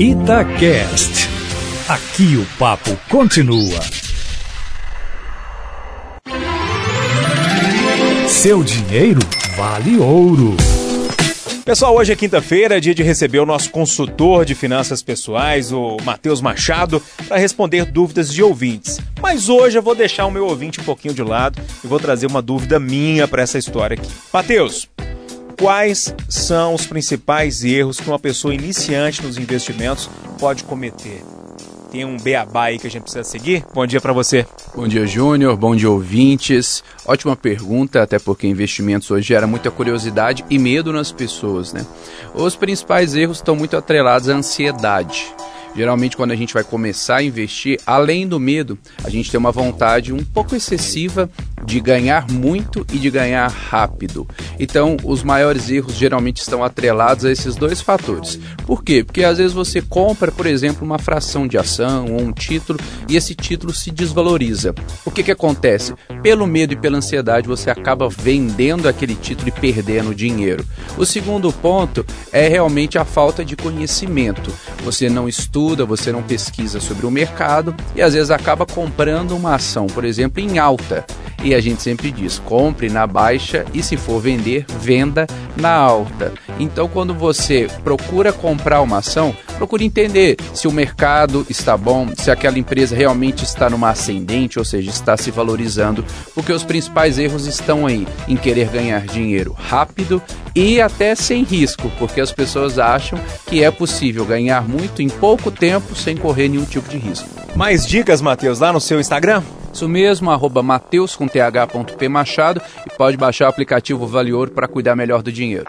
Itacast. Aqui o papo continua. Seu dinheiro vale ouro. Pessoal, hoje é quinta-feira, dia de receber o nosso consultor de finanças pessoais, o Matheus Machado, para responder dúvidas de ouvintes. Mas hoje eu vou deixar o meu ouvinte um pouquinho de lado e vou trazer uma dúvida minha para essa história aqui. Matheus, quais são os principais erros que uma pessoa iniciante nos investimentos pode cometer? Tem um beabá aí que a gente precisa seguir? Bom dia para você. Bom dia, Júnior. Bom dia, ouvintes. Ótima pergunta, até porque investimentos hoje gera muita curiosidade e medo nas pessoas, né? Os principais erros estão muito atrelados à ansiedade. Geralmente, quando a gente vai começar a investir, além do medo, a gente tem uma vontade um pouco excessiva de ganhar muito e de ganhar rápido. Então, os maiores erros geralmente estão atrelados a esses dois fatores. Por quê? Porque às vezes você compra, por exemplo, uma fração de ação ou um título e esse título se desvaloriza. O que, que acontece? Pelo medo e pela ansiedade, você acaba vendendo aquele título e perdendo dinheiro. O segundo ponto é realmente a falta de conhecimento. Você não estuda, você não pesquisa sobre o mercado e às vezes acaba comprando uma ação, por exemplo, em alta. E a gente sempre diz: compre na baixa e, se for vender, venda na alta. Então, quando você procura comprar uma ação, procure entender se o mercado está bom, se aquela empresa realmente está numa ascendente, ou seja, está se valorizando, porque os principais erros estão aí em querer ganhar dinheiro rápido e até sem risco, porque as pessoas acham que é possível ganhar muito em pouco tempo sem correr nenhum tipo de risco. Mais dicas, Matheus, lá no seu Instagram? Isso mesmo, arroba mateus com th.p machado e pode baixar o aplicativo Vale Ouro para cuidar melhor do dinheiro.